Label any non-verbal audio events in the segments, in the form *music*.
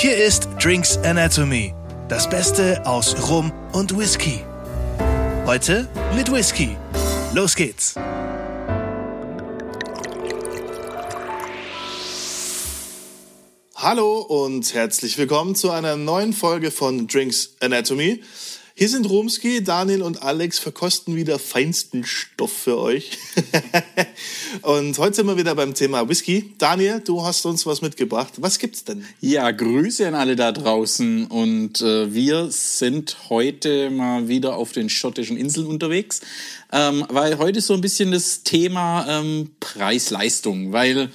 Hier ist Drinks Anatomy, das Beste aus Rum und Whisky. Heute mit Whisky. Los geht's! Hallo und herzlich willkommen zu einer neuen Folge von Drinks Anatomy. Hier sind Romski, Daniel und Alex verkosten wieder feinsten Stoff für euch. *laughs* und heute sind wir wieder beim Thema Whisky. Daniel, du hast uns was mitgebracht. Was gibt's denn? Ja, Grüße an alle da draußen. Und äh, wir sind heute mal wieder auf den schottischen Inseln unterwegs, ähm, weil heute so ein bisschen das Thema ähm, Preis-Leistung, weil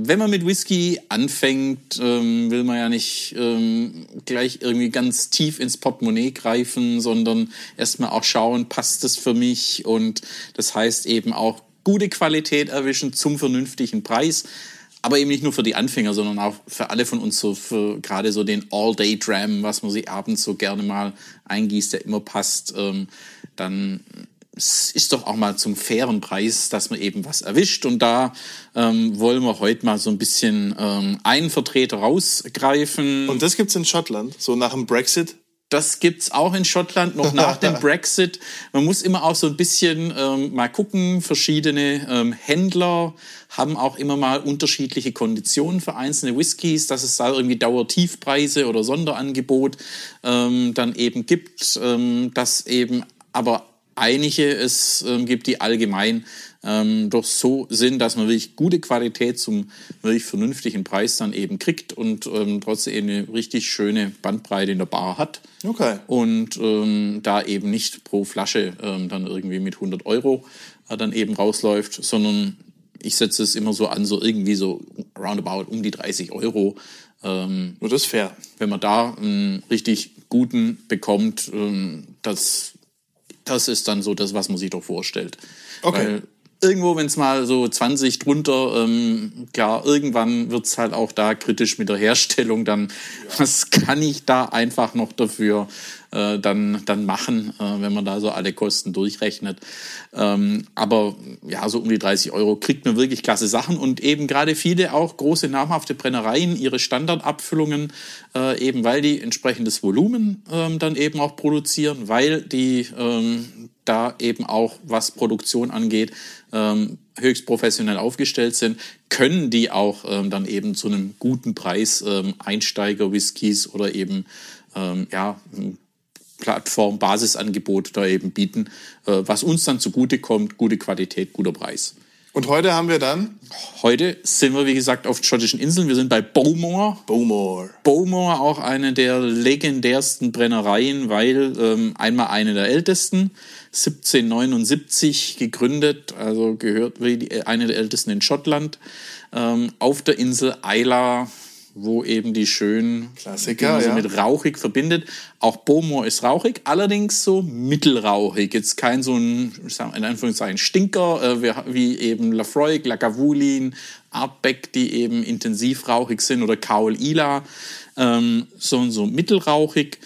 wenn man mit Whisky anfängt, ähm, will man ja nicht ähm, gleich irgendwie ganz tief ins Portemonnaie greifen, sondern erstmal auch schauen, passt es für mich? Und das heißt eben auch gute Qualität erwischen zum vernünftigen Preis. Aber eben nicht nur für die Anfänger, sondern auch für alle von uns, so für gerade so den All-Day-Dram, was man sich abends so gerne mal eingießt, der immer passt. Ähm, dann es ist doch auch mal zum fairen Preis, dass man eben was erwischt. Und da ähm, wollen wir heute mal so ein bisschen ähm, einen Vertreter rausgreifen. Und das gibt's in Schottland, so nach dem Brexit? Das gibt's auch in Schottland noch nach dem *laughs* Brexit. Man muss immer auch so ein bisschen ähm, mal gucken. Verschiedene ähm, Händler haben auch immer mal unterschiedliche Konditionen für einzelne Whiskys, dass es da irgendwie Dauertiefpreise oder Sonderangebot ähm, dann eben gibt, ähm, dass eben aber einige es ähm, gibt, die allgemein ähm, doch so sind, dass man wirklich gute Qualität zum wirklich vernünftigen Preis dann eben kriegt und ähm, trotzdem eine richtig schöne Bandbreite in der Bar hat. Okay. Und ähm, da eben nicht pro Flasche ähm, dann irgendwie mit 100 Euro äh, dann eben rausläuft, sondern ich setze es immer so an, so irgendwie so roundabout um die 30 Euro. Ähm, Nur das ist fair. Wenn man da einen richtig guten bekommt, ähm, das das ist dann so das, was man sich doch vorstellt. Okay. Weil irgendwo, wenn es mal so 20 drunter, ähm, klar, irgendwann wird es halt auch da kritisch mit der Herstellung. Dann, ja. was kann ich da einfach noch dafür äh, dann, dann machen, äh, wenn man da so alle Kosten durchrechnet. Ähm, aber ja, so um die 30 Euro kriegt man wirklich klasse Sachen und eben gerade viele auch große namhafte Brennereien ihre Standardabfüllungen, äh, eben weil die entsprechendes Volumen ähm, dann eben auch produzieren, weil die ähm, da eben auch, was Produktion angeht, ähm, höchst professionell aufgestellt sind, können die auch ähm, dann eben zu einem guten Preis ähm, Einsteiger-Whiskys oder eben ähm, ja, Plattform, Basisangebot da eben bieten, äh, was uns dann zugute kommt, gute Qualität, guter Preis. Und heute haben wir dann? Heute sind wir, wie gesagt, auf schottischen Inseln. Wir sind bei Bowmore. Bowmore. Bowmore, auch eine der legendärsten Brennereien, weil ähm, einmal eine der ältesten, 1779 gegründet, also gehört wie eine der ältesten in Schottland, ähm, auf der Insel Isla wo eben die schönen Klassiker ja. mit rauchig verbindet. Auch Bowmore ist rauchig, allerdings so mittelrauchig. Jetzt kein so ein, in Anführungszeichen, Stinker, äh, wie eben Lafroig, Lagavulin, Artbeck, die eben intensiv rauchig sind, oder Kaul Ila, ähm, so, so mittelrauchig.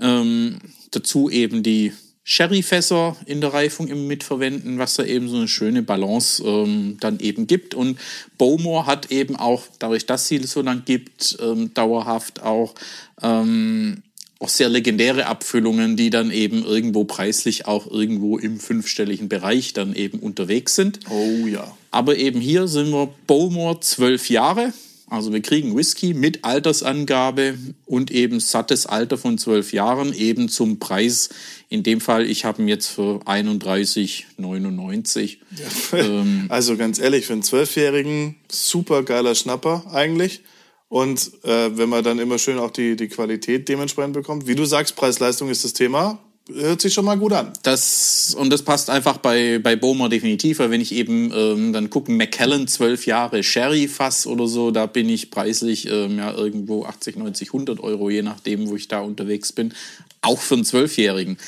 Ähm, dazu eben die Sherryfässer in der Reifung immer mitverwenden, was da eben so eine schöne Balance ähm, dann eben gibt. Und Bowmore hat eben auch, dadurch, dass sie so lang gibt, ähm, dauerhaft auch, ähm, auch sehr legendäre Abfüllungen, die dann eben irgendwo preislich auch irgendwo im fünfstelligen Bereich dann eben unterwegs sind. Oh ja. Aber eben hier sind wir Bowmore zwölf Jahre. Also wir kriegen Whisky mit Altersangabe und eben sattes Alter von zwölf Jahren, eben zum Preis. In dem Fall, ich habe ihn jetzt für 31,99. Ja. *laughs* Ähm, also ganz ehrlich, für einen Zwölfjährigen super geiler Schnapper eigentlich. Und äh, wenn man dann immer schön auch die, die Qualität dementsprechend bekommt. Wie du sagst, Preis-Leistung ist das Thema hört sich schon mal gut an. Das, und das passt einfach bei, bei Bowmer definitiv, weil wenn ich eben ähm, dann gucken, McKellen, zwölf Jahre Sherry-Fass oder so, da bin ich preislich ähm, ja irgendwo 80, 90, 100 Euro, je nachdem, wo ich da unterwegs bin, auch für einen Zwölfjährigen.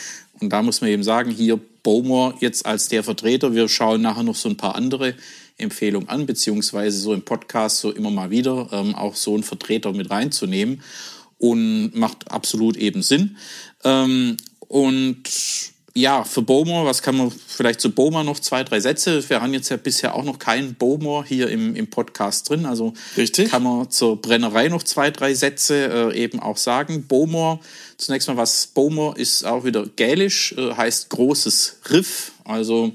Und da muss man eben sagen, hier Bowmer jetzt als der Vertreter, wir schauen nachher noch so ein paar andere Empfehlungen an, beziehungsweise so im Podcast so immer mal wieder ähm, auch so einen Vertreter mit reinzunehmen und macht absolut eben Sinn. Ähm, und ja, für Bowmore, was kann man vielleicht zu Bowmore noch zwei, drei Sätze? Wir haben jetzt ja bisher auch noch keinen Bowmore hier im, im Podcast drin. Also Richtig. kann man zur Brennerei noch zwei, drei Sätze äh, eben auch sagen. Bowmore, zunächst mal was Bowmore ist auch wieder gälisch, äh, heißt großes Riff, also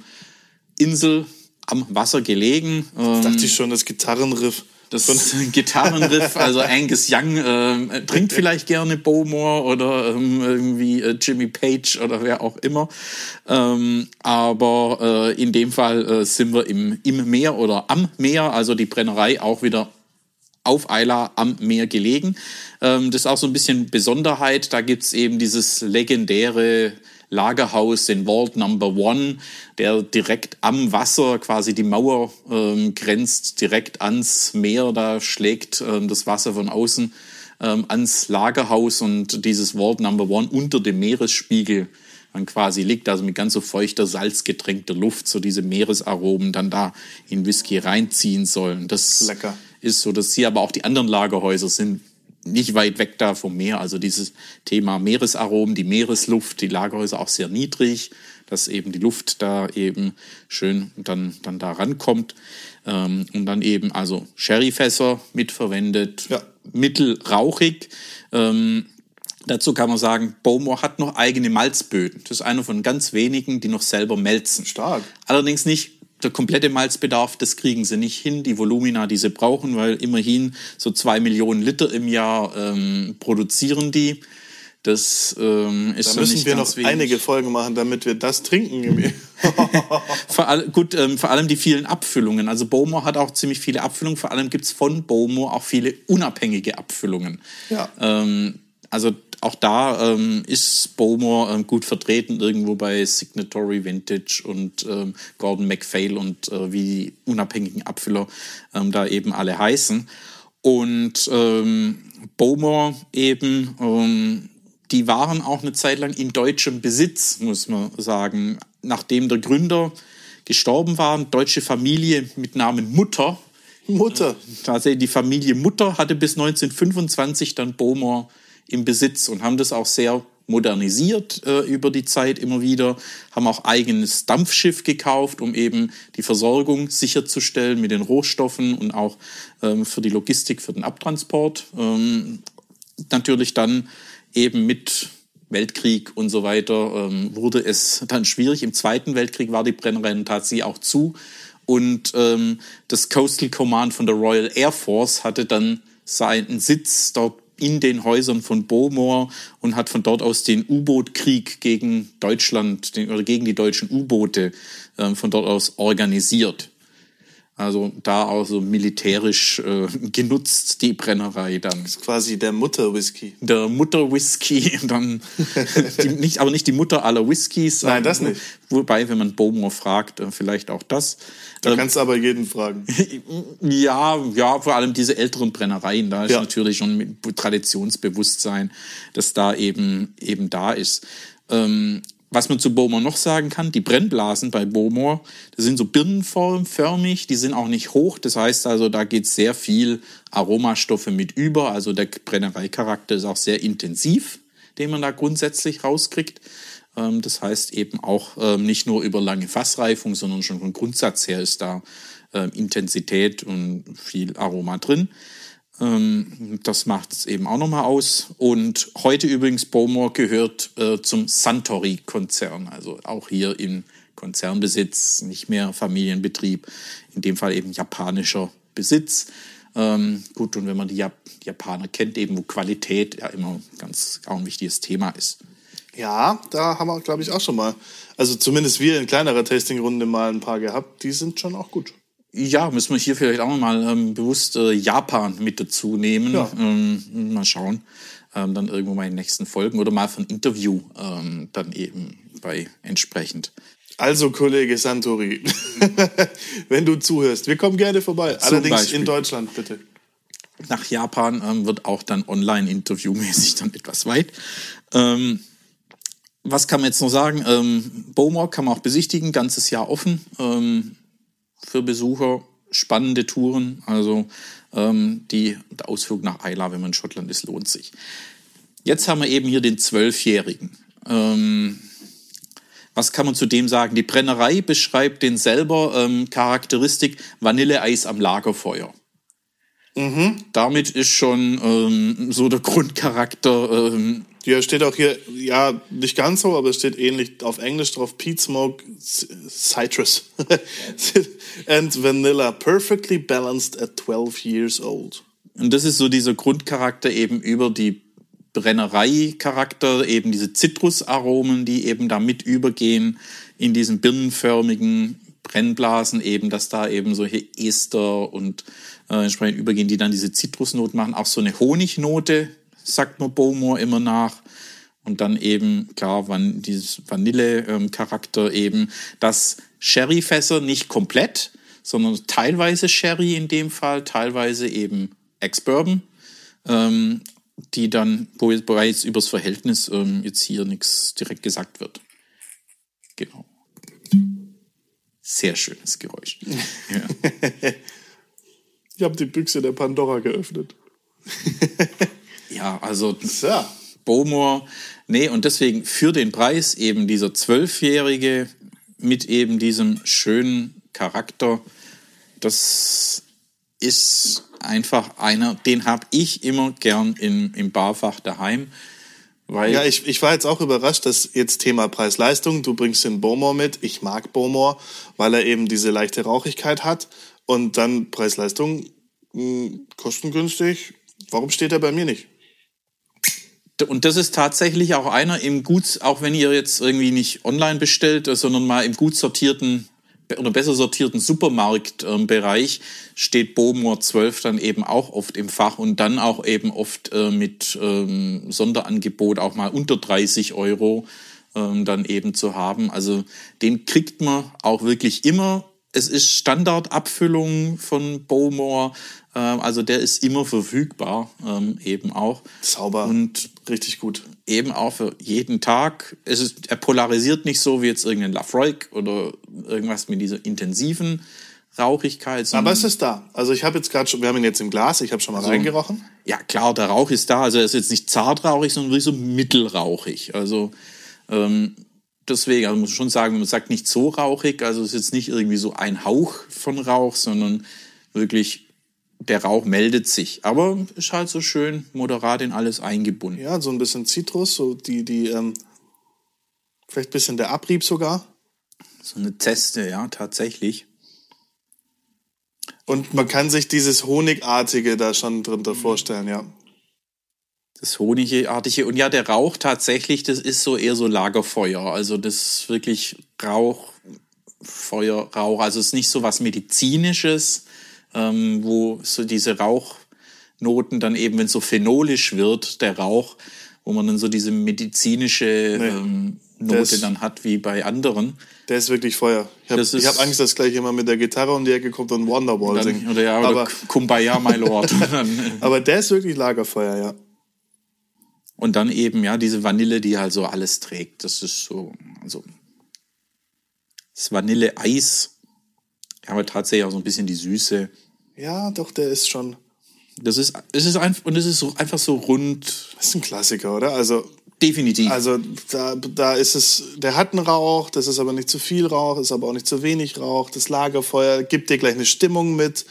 Insel am Wasser gelegen. Ähm, Dachte ich schon, das Gitarrenriff. Das *laughs* Gitarrenriff, also Angus Young äh, trinkt vielleicht gerne Bowmore oder ähm, irgendwie äh, Jimmy Page oder wer auch immer. Ähm, aber äh, in dem Fall äh, sind wir im, im Meer oder am Meer, also die Brennerei auch wieder auf Eila am Meer gelegen. Ähm, das ist auch so ein bisschen Besonderheit. Da gibt's eben dieses legendäre Lagerhaus, den Vault Number One, der direkt am Wasser quasi die Mauer ähm, grenzt, direkt ans Meer. Da schlägt ähm, das Wasser von außen ähm, ans Lagerhaus und dieses Vault Number One unter dem Meeresspiegel dann quasi liegt, also mit ganz so feuchter, salzgetränkter Luft, so diese Meeresaromen dann da in Whisky reinziehen sollen. Das Lecker. ist so, dass hier aber auch die anderen Lagerhäuser sind nicht weit weg da vom Meer. Also dieses Thema Meeresaromen, die Meeresluft, die Lagerhäuser auch sehr niedrig, dass eben die Luft da eben schön dann, dann da rankommt. Ähm, und dann eben also Sherryfässer mitverwendet, Ja. mittelrauchig. Ähm, dazu kann man sagen, Bowmore hat noch eigene Malzböden. Das ist einer von ganz wenigen, die noch selber melzen. Stark. Allerdings nicht der komplette Malzbedarf, das kriegen sie nicht hin, die Volumina, die sie brauchen, weil immerhin so zwei Millionen Liter im Jahr ähm, produzieren die. Das ähm, ist Da müssen wir noch wenig. einige Folgen machen, damit wir das trinken. *laughs* *laughs* Vor, all, gut, ähm, vor allem die vielen Abfüllungen. Also Bowmore hat auch ziemlich viele Abfüllungen. Vor allem gibt's von Bowmore auch viele unabhängige Abfüllungen. Ja. Ähm, also auch da ähm, ist Bowmore ähm, gut vertreten, irgendwo bei Signatory Vintage und ähm, Gordon MacPhail und äh, wie die unabhängigen Abfüller ähm, da eben alle heißen. Und ähm, Bowmore eben, ähm, die waren auch eine Zeit lang in deutschem Besitz, muss man sagen. Nachdem der Gründer gestorben war, deutsche Familie mit Namen Mutter, Mutter. tatsächlich die Familie Mutter hatte bis 1925 dann Bowmore im Besitz und haben das auch sehr modernisiert äh, über die Zeit immer wieder, haben auch eigenes Dampfschiff gekauft, um eben die Versorgung sicherzustellen mit den Rohstoffen und auch ähm, für die Logistik, für den Abtransport. Ähm, natürlich dann eben mit Weltkrieg und so weiter ähm, wurde es dann schwierig. Im Zweiten Weltkrieg war die Brennerei tatsächlich auch zu und ähm, das Coastal Command von der Royal Air Force hatte dann seinen Sitz dort in den Häusern von Bowmore und hat von dort aus den U-Boot-Krieg gegen Deutschland den, oder gegen die deutschen U-Boote ähm, von dort aus organisiert. Also da auch so militärisch äh, genutzt, die Brennerei dann Das ist quasi der Mutter-Whisky. der Mutter-Whisky, dann *laughs* die, nicht, aber nicht die Mutter aller Whiskys. Nein, das nicht. Wobei, wenn man Bowmore fragt, äh, vielleicht auch das. Da Ähm, kannst du aber jeden fragen. *laughs* ja, ja, vor allem diese älteren Brennereien, da ist Ja. natürlich schon mit Traditionsbewusstsein, dass da eben eben da ist. Ähm, was man zu Bowmore noch sagen kann, die Brennblasen bei Bowmore, das sind so birnenförmig, die sind auch nicht hoch. Das heißt also, da geht sehr viel Aromastoffe mit über. Also der Brennereicharakter ist auch sehr intensiv, den man da grundsätzlich rauskriegt. Ähm, Das heißt eben auch ähm, nicht nur über lange Fassreifung, sondern schon vom Grundsatz her ist da ähm, Intensität und viel Aroma drin. Ähm, Das macht es eben auch nochmal aus. Und heute übrigens Bowmore gehört äh, zum Suntory-Konzern, also auch hier im Konzernbesitz, nicht mehr Familienbetrieb, in dem Fall eben japanischer Besitz. Ähm, gut, und wenn man die Japaner kennt, eben wo Qualität ja immer ganz auch ein wichtiges Thema ist. Ja, da haben wir, glaube ich, auch schon mal, also zumindest wir in kleinerer Tastingrunde mal ein paar gehabt. Die sind schon auch gut. Ja, müssen wir hier vielleicht auch mal ähm, bewusst äh, Japan mit dazu nehmen. Ja. Ähm, mal schauen. Ähm, dann irgendwo mal in den nächsten Folgen oder mal von Interview ähm, dann eben bei entsprechend. Also, Kollege Santori, *laughs* wenn du zuhörst, wir kommen gerne vorbei. Allerdings Beispiel. in Deutschland, bitte. Nach Japan ähm, wird auch dann online-interviewmäßig dann etwas weit. Ähm, was kann man jetzt noch sagen? Ähm, Bowmore kann man auch besichtigen, ganzes Jahr offen ähm, für Besucher. Spannende Touren, also ähm, die, der Ausflug nach Isla, wenn man in Schottland ist, lohnt sich. Jetzt haben wir eben hier den Zwölfjährigen. Ähm, Was kann man zu dem sagen? Die Brennerei beschreibt den selber ähm, Charakteristik Vanilleeis am Lagerfeuer. Mhm. Damit ist schon ähm, so der Grundcharakter. Ähm, Ja, steht auch hier, ja, nicht ganz so, aber es steht ähnlich auf Englisch drauf, Peat Smoke Citrus *laughs* and Vanilla, perfectly balanced at 12 years old. und das ist so dieser Grundcharakter eben über die Brennerei-Charakter, eben diese Zitrusaromen, die eben da mit übergehen in diesen birnenförmigen Brennblasen, eben, dass da eben solche Ester und äh, entsprechend übergehen, die dann diese Zitrusnote machen. Auch so eine Honignote, sagt man Bowmore immer nach. Und dann eben, klar, van dieses Vanille-Charakter eben, dass Sherryfässer nicht komplett, sondern teilweise Sherry in dem Fall, teilweise eben Ex-Bourbon, ähm, die dann, wo jetzt bereits übers Verhältnis ähm, jetzt hier nichts direkt gesagt wird. Genau. Sehr schönes Geräusch. ja. *laughs* Ich habe die Büchse der Pandora geöffnet. *laughs* ja, also So. Bowmore, nee, und deswegen für den Preis eben dieser Zwölfjährige mit eben diesem schönen Charakter, das ist einfach einer, den habe ich immer gern im, im Barfach daheim. Weil Ja, ich, ich war jetzt auch überrascht, dass jetzt Thema Preis-Leistung, du bringst den Bowmore mit. Ich mag Bowmore, weil er eben diese leichte Rauchigkeit hat. Und dann Preis-Leistung, mh, kostengünstig. Warum steht er bei mir nicht? Und das ist tatsächlich auch einer im gut, auch wenn ihr jetzt irgendwie nicht online bestellt, sondern mal im gut sortierten oder besser sortierten Supermarktbereich steht Bowmore 12 dann eben auch oft im Fach und dann auch eben oft äh, mit ähm, Sonderangebot auch mal unter 30 Euro ähm, dann eben zu haben. Also den kriegt man auch wirklich immer. Es ist Standardabfüllung von Bowmore, äh, also der ist immer verfügbar ähm, eben auch. Sauber. Und Richtig gut. eben auch für jeden Tag. Es ist, er polarisiert nicht so wie jetzt irgendein Lafroig oder irgendwas mit dieser intensiven Rauchigkeit. Aber es ist da. Also ich habe jetzt gerade schon, wir haben ihn jetzt im Glas, ich habe schon mal reingerochen. ja klar, der Rauch ist da. Also er ist jetzt nicht zartrauchig, sondern wirklich so mittelrauchig. Also ähm, deswegen, also muss schon sagen, man sagt nicht so rauchig, also es ist jetzt nicht irgendwie so ein Hauch von Rauch, sondern wirklich der Rauch meldet sich. Aber ist halt so schön moderat in alles eingebunden. Ja, so ein bisschen Zitrus, so die, die, ähm, vielleicht ein bisschen der Abrieb sogar. So eine Zeste, ja, tatsächlich. Und man kann sich dieses Honigartige da schon drunter vorstellen, ja. Das Honigartige. Und ja, der Rauch tatsächlich, das ist so eher so Lagerfeuer. Also das ist wirklich Rauch, Feuer, Rauch. Also es ist nicht so was Medizinisches, ähm, wo so diese Rauchnoten dann eben, wenn es so phenolisch wird, der Rauch, wo man dann so diese medizinische Nee. ähm, Note Das- dann hat wie bei anderen. Der ist wirklich Feuer. Ich habe ist- hab Angst, dass gleich jemand mit der Gitarre um die Ecke kommt und Wonderwall singt. oder ja, oder aber, Kumbaya, my Lord. *laughs* Aber der ist wirklich Lagerfeuer, ja. Und dann eben, ja, diese Vanille, die halt so alles trägt. Das ist so, also das Vanilleeis, ja, aber tatsächlich auch so ein bisschen die Süße. Ja, doch, der ist schon. Das ist, es ist einfach, und es ist so, einfach so rund, Das ist ein Klassiker, oder? Also, definitiv. also da, da ist es, der hat einen Rauch, das ist aber nicht zu viel Rauch, ist aber auch nicht zu wenig Rauch. Das Lagerfeuer gibt dir gleich eine Stimmung mit.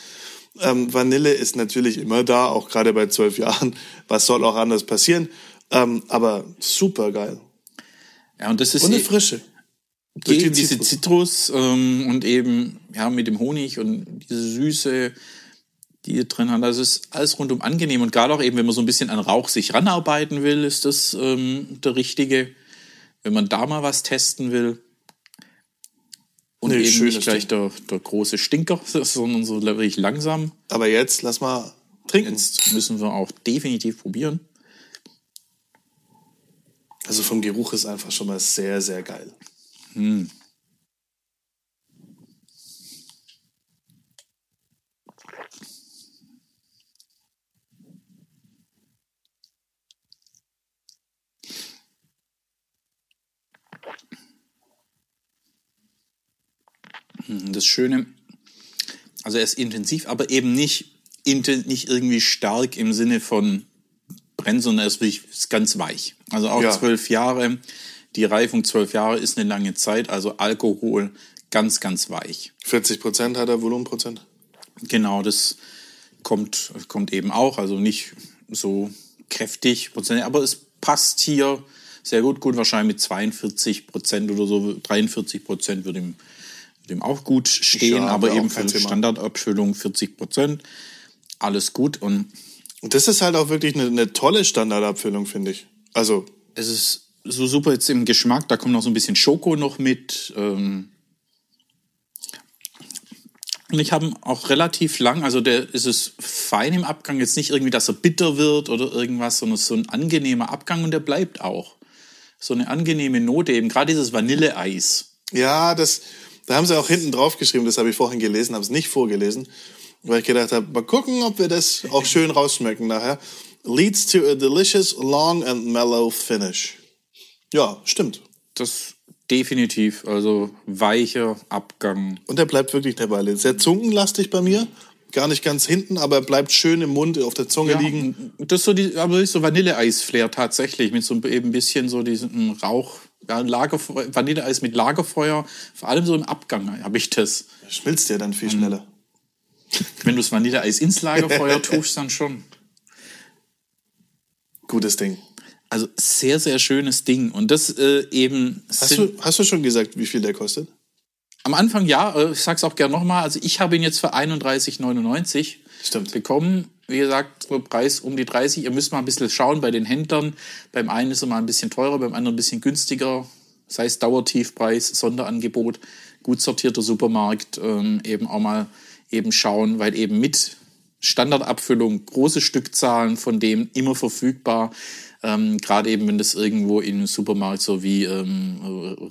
Ähm, Vanille ist natürlich immer da, auch gerade bei zwölf Jahren. Was soll auch anders passieren? Ähm, aber super geil. ja, und das ist Und eine eh- Frische. Durch die diese Zitrus ähm, und eben, ja, mit dem Honig und diese Süße, die hier drin hat. Also es ist alles rundum angenehm und gerade auch eben, wenn man so ein bisschen an Rauch sich ranarbeiten will, ist das ähm, der richtige. Wenn man da mal was testen will. Und Nee, eben nicht gleich der, der große Stinker, *laughs* sondern so wirklich langsam. Aber jetzt lass mal trinken. Jetzt müssen wir auch definitiv probieren. Also vom Geruch ist einfach schon mal sehr, sehr geil. Das Schöne, also er ist intensiv, aber eben nicht, nicht irgendwie stark im Sinne von brennt, sondern er ist ganz weich. Also auch Ja. zwölf Jahre. Die Reifung zwölf Jahre ist eine lange Zeit, also Alkohol ganz, ganz weich. 40 Prozent hat er Volumenprozent. Genau, das kommt, kommt eben auch, also nicht so kräftig, aber es passt hier sehr gut. Gut, wahrscheinlich mit 42 Prozent oder so, 43 Prozent würde ihm, würde ihm auch gut stehen, Ja, aber eben für. Standardabfüllung 40 Prozent. Alles gut Und das ist halt auch wirklich eine, eine tolle Standardabfüllung, finde ich. Also, es ist so super jetzt im Geschmack. Da kommt noch so ein bisschen Schoko noch mit. Ähm und ich habe auch relativ lang, also der ist es fein im Abgang, jetzt nicht irgendwie, dass er bitter wird oder irgendwas, sondern so ein angenehmer Abgang und der bleibt auch. So eine angenehme Note eben, gerade dieses Vanilleeis. ja, das, da haben sie auch hinten drauf geschrieben, das habe ich vorhin gelesen, habe es nicht vorgelesen, weil ich gedacht habe, mal gucken, ob wir das auch schön rausschmecken nachher. Leads to a delicious, long and mellow finish. Ja, stimmt. Das definitiv, also weicher Abgang. Und der bleibt wirklich eine Weile. Sehr zungenlastig bei mir. Gar nicht ganz hinten, aber er bleibt schön im Mund, auf der Zunge Ja, liegen. Das ist so die, aber ist so Vanilleeis-Flair tatsächlich, mit so eben ein bisschen so diesen Rauch, ja, Lagerfeuer, Vanilleeis mit Lagerfeuer, vor allem so im Abgang habe ich das. Schmilzt ja dann viel Mhm. schneller. Wenn du das Vanilleeis ins Lagerfeuer *laughs* tust, dann schon. Gutes Ding. Also sehr, sehr schönes Ding. Und das äh, eben Hast du, hast du schon gesagt, wie viel der kostet? am Anfang ja, äh, ich sag's auch gerne nochmal, also ich habe ihn jetzt für 31,99 Stimmt. bekommen. Wie gesagt, Preis um die 30. Ihr müsst mal ein bisschen schauen bei den Händlern. Beim einen ist er mal ein bisschen teurer, beim anderen ein bisschen günstiger. Sei es Dauertiefpreis, Sonderangebot, gut sortierter Supermarkt. Ähm, eben auch mal eben schauen, weil eben mit Standardabfüllung große Stückzahlen von dem immer verfügbar. Ähm, Gerade eben, wenn das irgendwo im Supermarkt so wie ähm,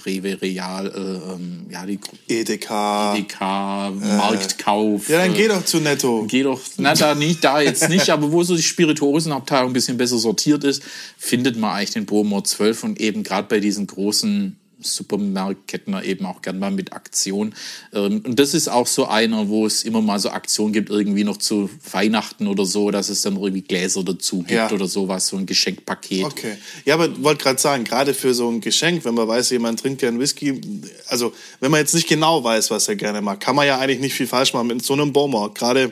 Rewe, Real, äh, ähm, ja, die Edeka. DK, Marktkauf. Ja, dann äh, geh doch zu Netto. Geh doch, na da nicht, da jetzt nicht, aber wo so die Spirituosenabteilung ein bisschen besser sortiert ist, findet man eigentlich den Bowmore 12 und eben gerade bei diesen großen Supermarktketten eben auch gern mal mit Aktion. Ähm, Und das ist auch so einer, wo es immer mal so Aktionen gibt, irgendwie noch zu Weihnachten oder so, dass es dann irgendwie Gläser dazu gibt Ja. oder sowas, so ein Geschenkpaket. Okay. Ja, aber wollte gerade sagen, gerade für so ein Geschenk, wenn man weiß, jemand trinkt gern Whisky, also wenn man jetzt nicht genau weiß, was er gerne mag, kann man ja eigentlich nicht viel falsch machen mit so einem Bowmore. Gerade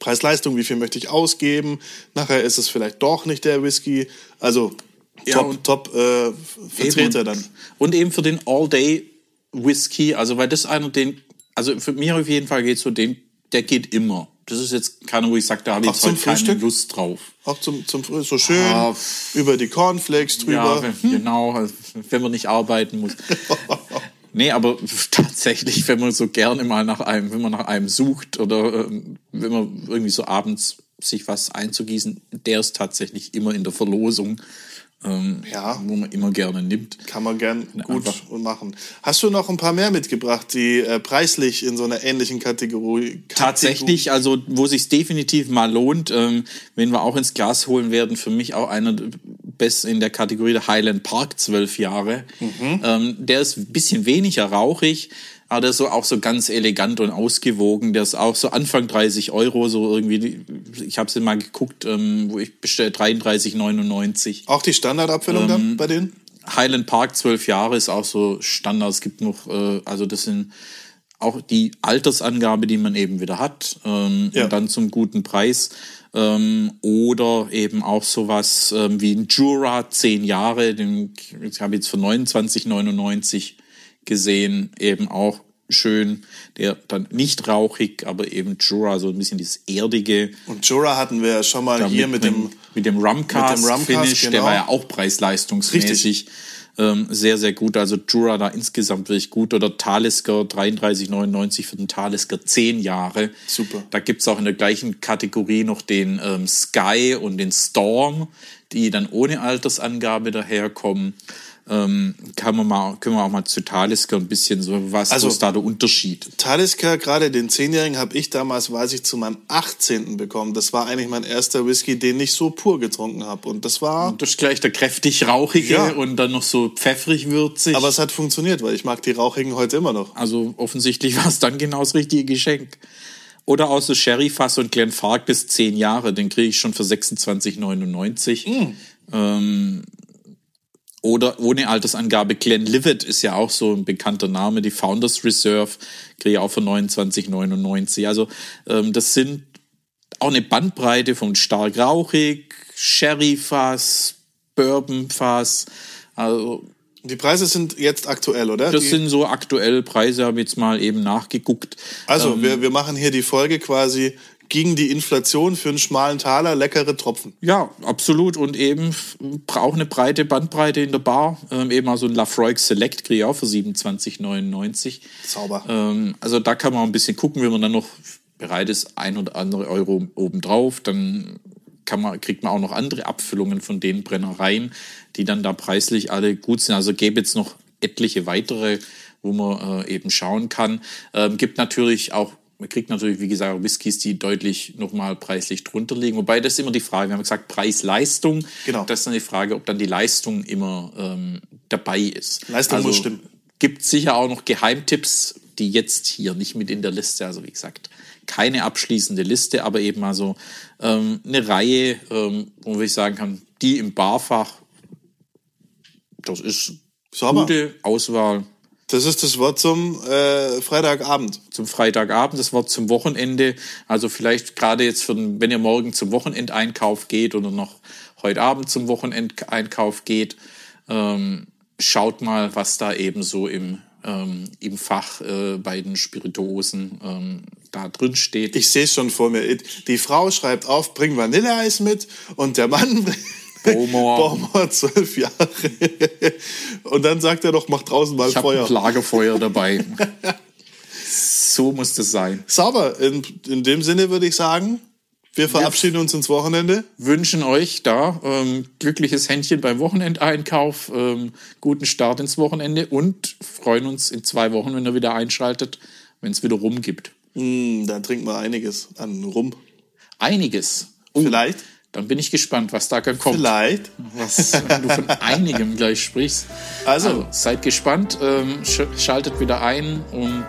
Preis-Leistung, wie viel möchte ich ausgeben? Nachher ist es vielleicht doch nicht der Whisky. Also Ja, top, und- top äh, Vertreter Eben. dann. Und eben für den All-Day-Whisky, also weil das einer, den, also für mich auf jeden Fall geht so, den, der geht immer. Das ist jetzt keiner, wo ich sage, da habe ich heute keine Frühstück? Lust drauf. Auch zum, zum Früh- so schön Ah, über die Cornflakes Ja, drüber. wenn, genau, also wenn man nicht arbeiten muss. *laughs* Nee, aber tatsächlich, wenn man so gerne mal nach einem, wenn man nach einem sucht oder ähm, wenn man irgendwie so abends sich was einzugießen, der ist tatsächlich immer in der Verlosung, ähm, Ja. wo man immer gerne nimmt. Kann man gern gut einfach- machen. Hast du noch ein paar mehr mitgebracht, die äh, preislich in so einer ähnlichen Kategorie Tatsächlich, also wo sich definitiv mal lohnt, ähm, wenn wir auch ins Glas holen werden, für mich auch einer der besten in der Kategorie der Highland Park, zwölf Jahre. Ähm, der ist ein bisschen weniger rauchig, aber der ist so auch so ganz elegant und ausgewogen. Der ist auch so Anfang 30 Euro, so irgendwie, ich habe es mal geguckt, ähm, wo ich bestelle 33,99. Auch die Standardabfüllung Ähm, dann bei denen? Highland Park zwölf Jahre ist auch so Standard. Es gibt noch, äh, also das sind auch die Altersangabe, die man eben wieder hat ähm, Ja. und dann zum guten Preis. Ähm, oder eben auch sowas ähm, wie ein Jura zehn Jahre, den ich habe jetzt für 29,99 gesehen, eben auch schön, der dann nicht rauchig, aber eben Jura, so ein bisschen dieses erdige. Und Jura hatten wir ja schon mal hier mit dem, mit dem Rumcast, mit dem Rumcast, Finish, der genau. war ja auch preisleistungsmäßig ähm, sehr, sehr gut. Also Jura da insgesamt wirklich gut. Oder Talisker 33,99 für den Talisker 10 Jahre. Super. Da gibt's auch in der gleichen Kategorie noch den ähm, Sky und den Storm, die dann ohne Altersangabe daherkommen. Ähm, kann man mal, können wir auch mal zu Talisker ein bisschen so, was Also- ist da der Unterschied? Talisker, gerade den 10-Jährigen, habe ich damals, weiß ich, zu meinem 18. bekommen. Das war eigentlich mein erster Whisky, den ich so pur getrunken habe. Und das war, Das ist gleich der kräftig rauchige Ja. und dann noch so pfeffrig würzig. aber es hat funktioniert, weil ich mag die Rauchigen heute immer noch. Also offensichtlich *laughs* war es dann genau das richtige Geschenk. Oder auch so Sherry-Fass und Glenfarclas 10 Jahre, den kriege ich schon für 26,99. Ähm, oder ohne Altersangabe, Glenlivet ist ja auch so ein bekannter Name, die Founders Reserve, kriege ich auch für 29,99. Also ähm, das sind auch eine Bandbreite von stark rauchig, Sherry-Fass, Bourbon-Fass. Also die Preise sind jetzt aktuell, oder? das die, sind so aktuell Preise, habe ich jetzt mal eben nachgeguckt. also ähm, wir, wir machen hier die Folge quasi gegen die Inflation für einen schmalen Taler leckere Tropfen. Ja, absolut. Und eben braucht eine breite Bandbreite in der Bar. Ähm, eben also ein Lafroig Select kriege ich auch für 27,99. Sauber. Ähm, also da kann man ein bisschen gucken, wenn man dann noch bereit ist, ein oder andere Euro obendrauf, dann man, kriegt man auch noch andere Abfüllungen von den Brennereien, die dann da preislich alle gut sind. Also gäbe jetzt noch etliche weitere, wo man äh, eben schauen kann. Ähm, gibt natürlich auch man kriegt natürlich, wie gesagt, Whiskys, die deutlich nochmal preislich drunter liegen. Wobei das ist immer die Frage, wir haben gesagt, Preis-Leistung. Genau. Das ist dann die Frage, ob dann die Leistung immer ähm, dabei ist. Leistung muss stimmen. Gibt sicher auch noch Geheimtipps, die jetzt hier nicht mit in der Liste, also wie gesagt, keine abschließende Liste, aber eben mal so ähm, eine Reihe, ähm, wo ich sagen kann, die im Barfach, das ist Sauber. gute Auswahl Das ist das Wort zum äh, Freitagabend. zum Freitagabend, das Wort zum Wochenende. Also vielleicht gerade jetzt, für, den- wenn ihr morgen zum Wochenendeinkauf geht oder noch heute Abend zum Wochenendeinkauf geht, ähm, schaut mal, was da eben so im, ähm, im Fach äh, bei den Spirituosen ähm, da drin steht. Ich sehe es schon vor mir. Die Frau schreibt auf, bring Vanilleeis mit und der Mann *laughs* Bowmore. *laughs* Bowmore, zwölf Jahre. Und dann sagt er doch, mach draußen mal ich habe ein Feuer. Lagerfeuer dabei. *laughs* so muss das sein. Sauber. In, in dem Sinne würde ich sagen, wir verabschieden uns ins Wochenende. wünschen euch da ähm, glückliches Händchen beim Wochenendeinkauf, ähm, guten Start ins Wochenende und freuen uns in zwei Wochen, wenn ihr wieder einschaltet, wenn es wieder rum gibt. Hm, da trinken wir einiges an Rum. Einiges. Oh, Vielleicht. Dann bin ich gespannt, was da kommt. Vielleicht. Was, wenn du von einigem gleich sprichst. Also. seid gespannt, ähm, sch schaltet wieder ein und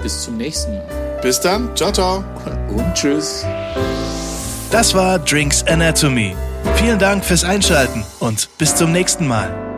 bis zum nächsten Mal. Bis dann. Ciao, ciao. Und tschüss. Das war Drinks Anatomy. Vielen Dank fürs Einschalten und bis zum nächsten Mal.